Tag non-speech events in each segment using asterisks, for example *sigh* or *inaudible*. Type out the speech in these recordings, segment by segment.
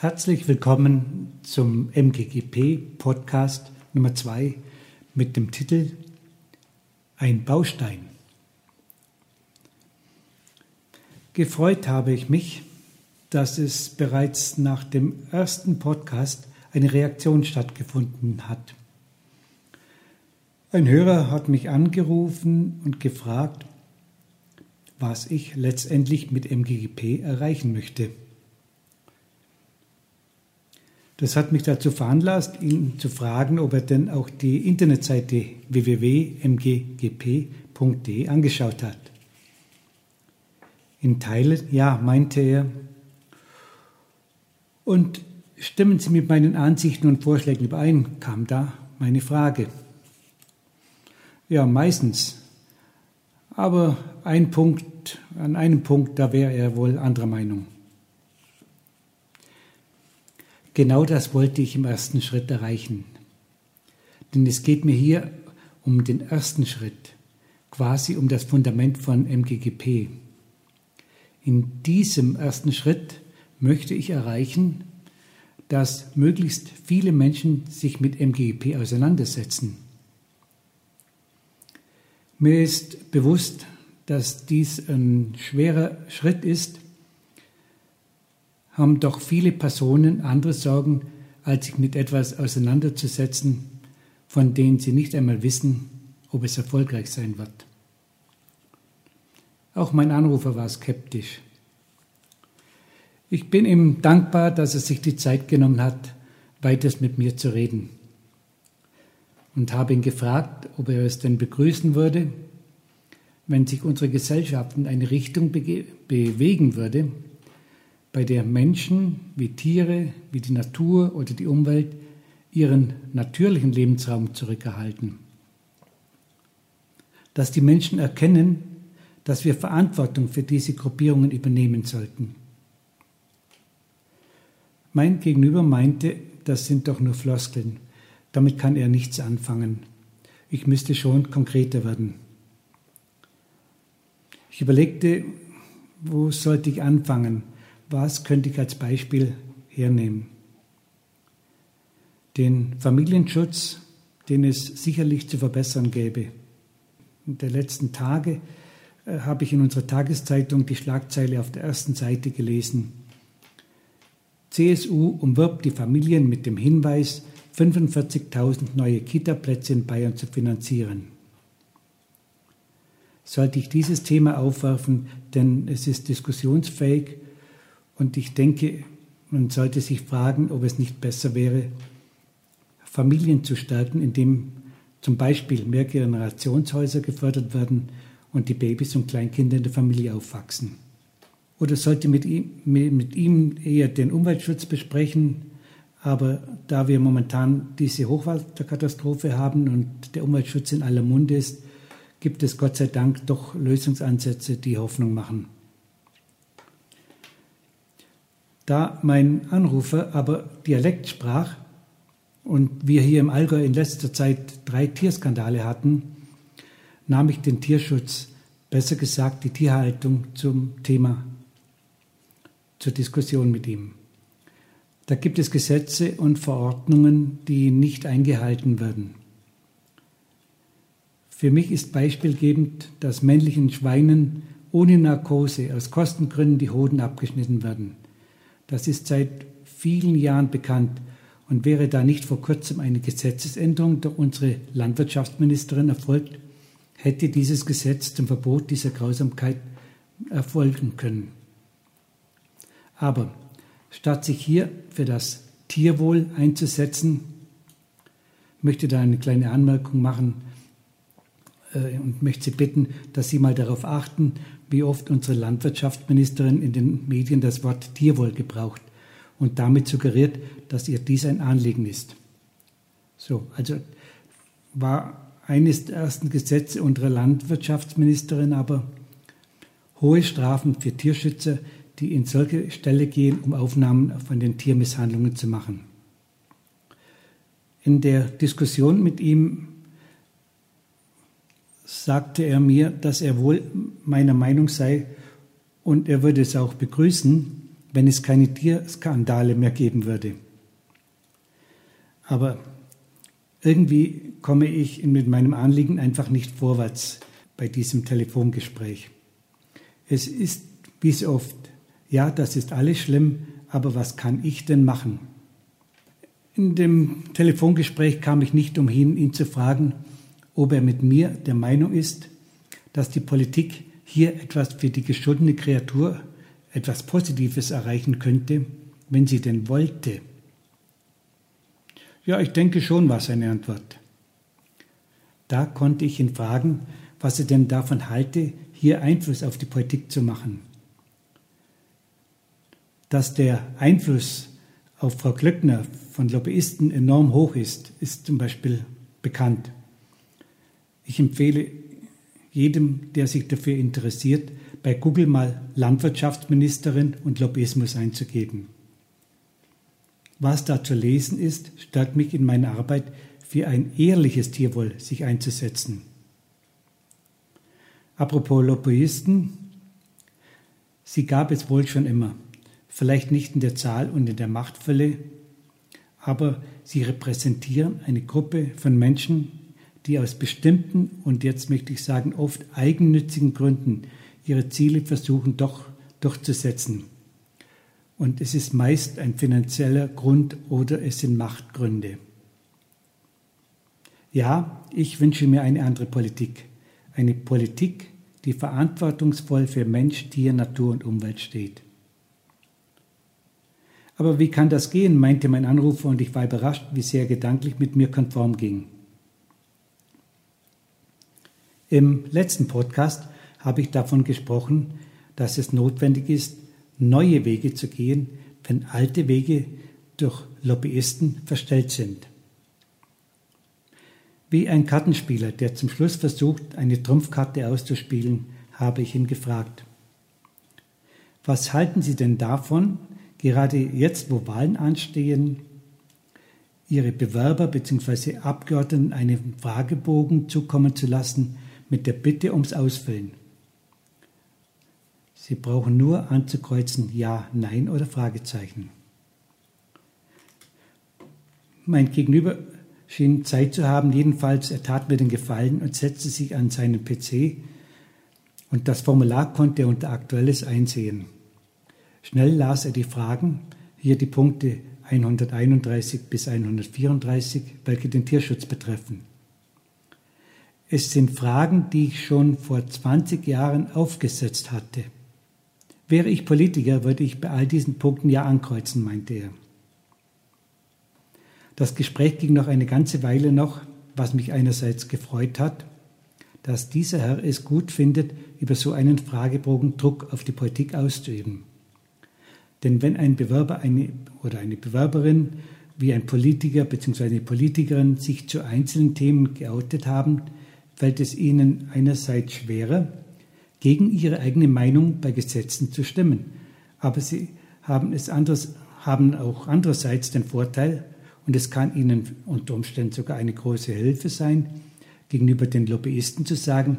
Herzlich willkommen zum MGGP Podcast Nummer 2 mit dem Titel Ein Baustein. Gefreut habe ich mich, dass es bereits nach dem ersten Podcast eine Reaktion stattgefunden hat. Ein Hörer hat mich angerufen und gefragt, was ich letztendlich mit MGGP erreichen möchte. Das hat mich dazu veranlasst, ihn zu fragen, ob er denn auch die Internetseite www.mggp.de angeschaut hat. In Teilen, ja, meinte er. Und stimmen Sie mit meinen Ansichten und Vorschlägen überein, kam da meine Frage. Ja, meistens. Aber ein Punkt, an einem Punkt, da wäre er wohl anderer Meinung. Genau das wollte ich im ersten Schritt erreichen. Denn es geht mir hier um den ersten Schritt, quasi um das Fundament von MGGP. In diesem ersten Schritt möchte ich erreichen, dass möglichst viele Menschen sich mit MGGP auseinandersetzen. Mir ist bewusst, dass dies ein schwerer Schritt ist, haben doch viele Personen andere Sorgen, als sich mit etwas auseinanderzusetzen, von denen sie nicht einmal wissen, ob es erfolgreich sein wird. Auch mein Anrufer war skeptisch. Ich bin ihm dankbar, dass er sich die Zeit genommen hat, weiters mit mir zu reden. Und habe ihn gefragt, ob er es denn begrüßen würde, wenn sich unsere Gesellschaft in eine Richtung bewegen würde, bei der Menschen wie Tiere, wie die Natur oder die Umwelt ihren natürlichen Lebensraum zurückerhalten. Dass die Menschen erkennen, dass wir Verantwortung für diese Gruppierungen übernehmen sollten. Mein Gegenüber meinte, das sind doch nur Floskeln. Damit kann er nichts anfangen. Ich müsste schon konkreter werden. Ich überlegte, wo sollte ich anfangen? Was könnte ich als Beispiel hernehmen? Den Familienschutz, den es sicherlich zu verbessern gäbe. In der letzten Tage äh, habe ich in unserer Tageszeitung die Schlagzeile auf der ersten Seite gelesen. CSU umwirbt die Familien mit dem Hinweis, 45.000 neue Kita-Plätze in Bayern zu finanzieren. Sollte ich dieses Thema aufwerfen, denn es ist diskussionsfähig und ich denke, man sollte sich fragen, ob es nicht besser wäre, Familien zu stärken, indem zum Beispiel mehr Generationshäuser gefördert werden und die Babys und Kleinkinder in der Familie aufwachsen. Oder sollte mit ihm, mit ihm eher den Umweltschutz besprechen, aber da wir momentan diese Hochwasserkatastrophe haben und der Umweltschutz in aller Munde ist, gibt es Gott sei Dank doch Lösungsansätze, die Hoffnung machen. Da mein Anrufer aber Dialekt sprach und wir hier im Allgäu in letzter Zeit drei Tierskandale hatten, nahm ich den Tierschutz, besser gesagt die Tierhaltung zum Thema, zur Diskussion mit ihm. Da gibt es Gesetze und Verordnungen, die nicht eingehalten werden. Für mich ist beispielgebend, dass männlichen Schweinen ohne Narkose aus Kostengründen die Hoden abgeschnitten werden. Das ist seit vielen Jahren bekannt und wäre da nicht vor kurzem eine Gesetzesänderung durch unsere Landwirtschaftsministerin erfolgt, hätte dieses Gesetz zum Verbot dieser Grausamkeit erfolgen können. Aber statt sich hier für das Tierwohl einzusetzen, möchte da eine kleine Anmerkung machen und möchte Sie bitten, dass Sie mal darauf achten, wie oft unsere Landwirtschaftsministerin in den Medien das Wort Tierwohl gebraucht und damit suggeriert, dass ihr dies ein Anliegen ist. So, also war eines der ersten Gesetze unserer Landwirtschaftsministerin aber hohe Strafen für Tierschützer, die in solche Stelle gehen, um Aufnahmen von den Tiermisshandlungen zu machen. In der Diskussion mit ihm sagte er mir, dass er wohl meiner Meinung sei und er würde es auch begrüßen, wenn es keine Tierskandale mehr geben würde. Aber irgendwie komme ich mit meinem Anliegen einfach nicht vorwärts bei diesem Telefongespräch. Es ist wie so oft, ja, das ist alles schlimm, aber was kann ich denn machen? In dem Telefongespräch kam ich nicht umhin, ihn zu fragen, ob er mit mir der Meinung ist, dass die Politik hier etwas für die geschuldene Kreatur, etwas Positives erreichen könnte, wenn sie denn wollte. Ja, ich denke schon, war seine Antwort. Da konnte ich ihn fragen, was er denn davon halte, hier Einfluss auf die Politik zu machen. Dass der Einfluss auf Frau Glöckner von Lobbyisten enorm hoch ist, ist zum Beispiel bekannt. Ich empfehle jedem, der sich dafür interessiert, bei Google mal Landwirtschaftsministerin und Lobbyismus einzugeben. Was da zu lesen ist, stärkt mich in meiner Arbeit, für ein ehrliches Tierwohl sich einzusetzen. Apropos Lobbyisten, sie gab es wohl schon immer, vielleicht nicht in der Zahl und in der Machtfülle, aber sie repräsentieren eine Gruppe von Menschen, die aus bestimmten und jetzt möchte ich sagen oft eigennützigen Gründen ihre Ziele versuchen doch durchzusetzen. Und es ist meist ein finanzieller Grund oder es sind Machtgründe. Ja, ich wünsche mir eine andere Politik. Eine Politik, die verantwortungsvoll für Mensch, Tier, Natur und Umwelt steht. Aber wie kann das gehen, meinte mein Anrufer und ich war überrascht, wie sehr gedanklich mit mir konform ging. Im letzten Podcast habe ich davon gesprochen, dass es notwendig ist, neue Wege zu gehen, wenn alte Wege durch Lobbyisten verstellt sind. Wie ein Kartenspieler, der zum Schluss versucht, eine Trumpfkarte auszuspielen, habe ich ihn gefragt. Was halten Sie denn davon, gerade jetzt, wo Wahlen anstehen, Ihre Bewerber bzw. Abgeordneten einen Fragebogen zukommen zu lassen, mit der Bitte ums Ausfüllen. Sie brauchen nur anzukreuzen Ja, Nein oder Fragezeichen. Mein Gegenüber schien Zeit zu haben, jedenfalls er tat mir den Gefallen und setzte sich an seinen PC und das Formular konnte er unter Aktuelles einsehen. Schnell las er die Fragen, hier die Punkte 131 bis 134, welche den Tierschutz betreffen. Es sind Fragen, die ich schon vor 20 Jahren aufgesetzt hatte. Wäre ich Politiker, würde ich bei all diesen Punkten ja ankreuzen, meinte er. Das Gespräch ging noch eine ganze Weile noch, was mich einerseits gefreut hat, dass dieser Herr es gut findet, über so einen Fragebogen Druck auf die Politik auszuüben. Denn wenn ein Bewerber eine, oder eine Bewerberin wie ein Politiker bzw. eine Politikerin sich zu einzelnen Themen geoutet haben, fällt es ihnen einerseits schwerer, gegen ihre eigene Meinung bei Gesetzen zu stimmen. Aber sie haben, es anderes, haben auch andererseits den Vorteil, und es kann ihnen unter Umständen sogar eine große Hilfe sein, gegenüber den Lobbyisten zu sagen,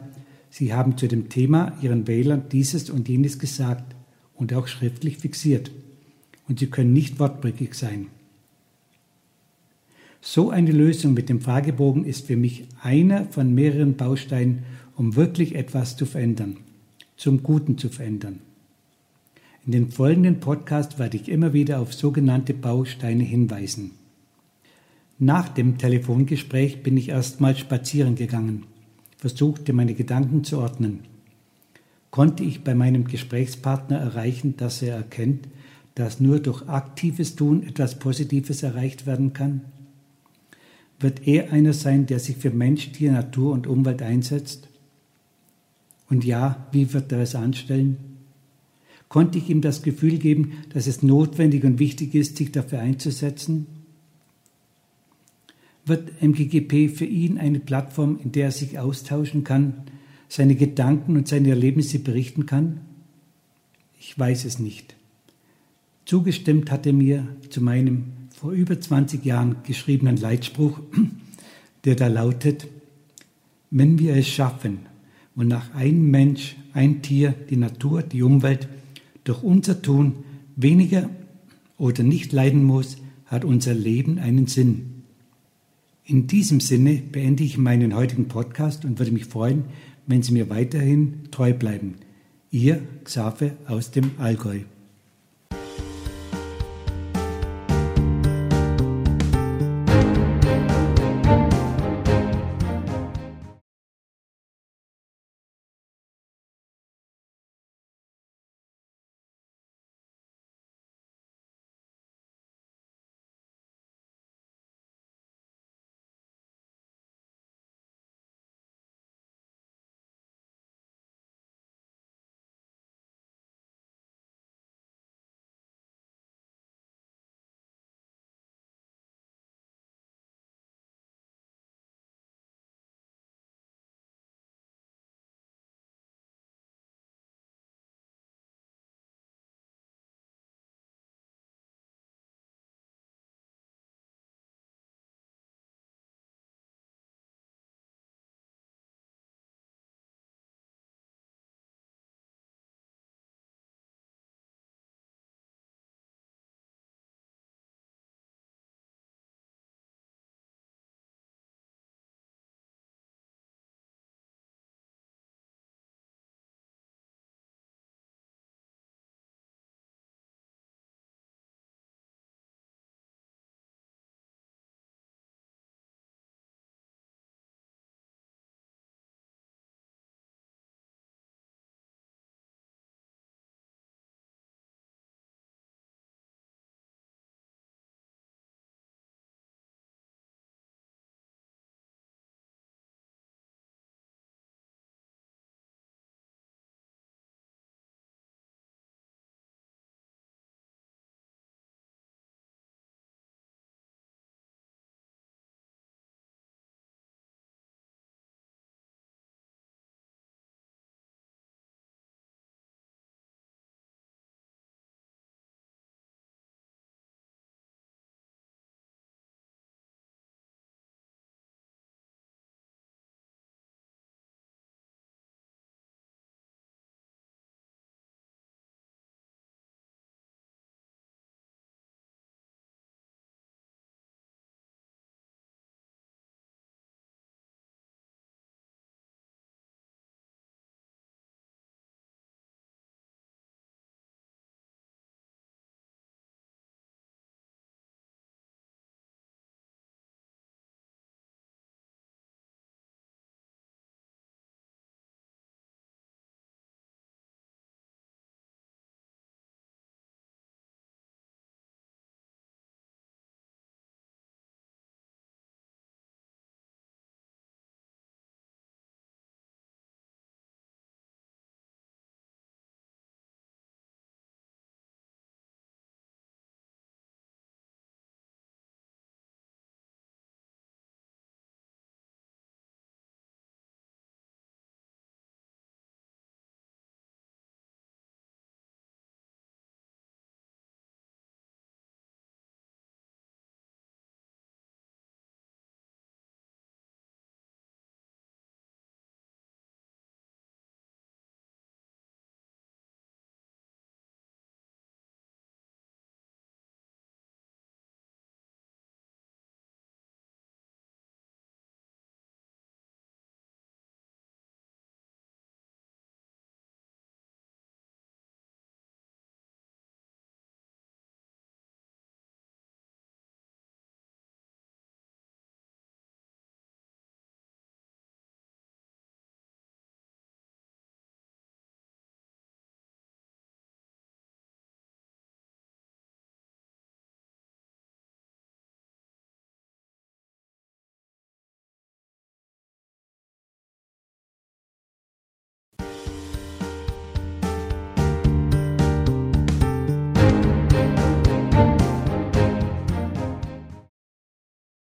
sie haben zu dem Thema ihren Wählern dieses und jenes gesagt und auch schriftlich fixiert. Und sie können nicht wortbrüchig sein. So eine Lösung mit dem Fragebogen ist für mich einer von mehreren Bausteinen, um wirklich etwas zu verändern, zum Guten zu verändern. In den folgenden Podcasts werde ich immer wieder auf sogenannte Bausteine hinweisen. Nach dem Telefongespräch bin ich erstmal spazieren gegangen, versuchte meine Gedanken zu ordnen. Konnte ich bei meinem Gesprächspartner erreichen, dass er erkennt, dass nur durch aktives Tun etwas Positives erreicht werden kann? Wird er einer sein, der sich für Mensch, Tier, Natur und Umwelt einsetzt? Und ja, wie wird er es anstellen? Konnte ich ihm das Gefühl geben, dass es notwendig und wichtig ist, sich dafür einzusetzen? Wird MGGP für ihn eine Plattform, in der er sich austauschen kann, seine Gedanken und seine Erlebnisse berichten kann? Ich weiß es nicht. Zugestimmt hat er mir zu meinem vor über 20 Jahren geschriebenen Leitspruch, *clears throat* der da lautet, wenn wir es schaffen, wonach ein Mensch, ein Tier, die Natur, die Umwelt durch unser Tun weniger oder nicht leiden muss, hat unser Leben einen Sinn. In diesem Sinne beende ich meinen heutigen Podcast und würde mich freuen, wenn Sie mir weiterhin treu bleiben. Ihr Xaver aus dem Allgäu.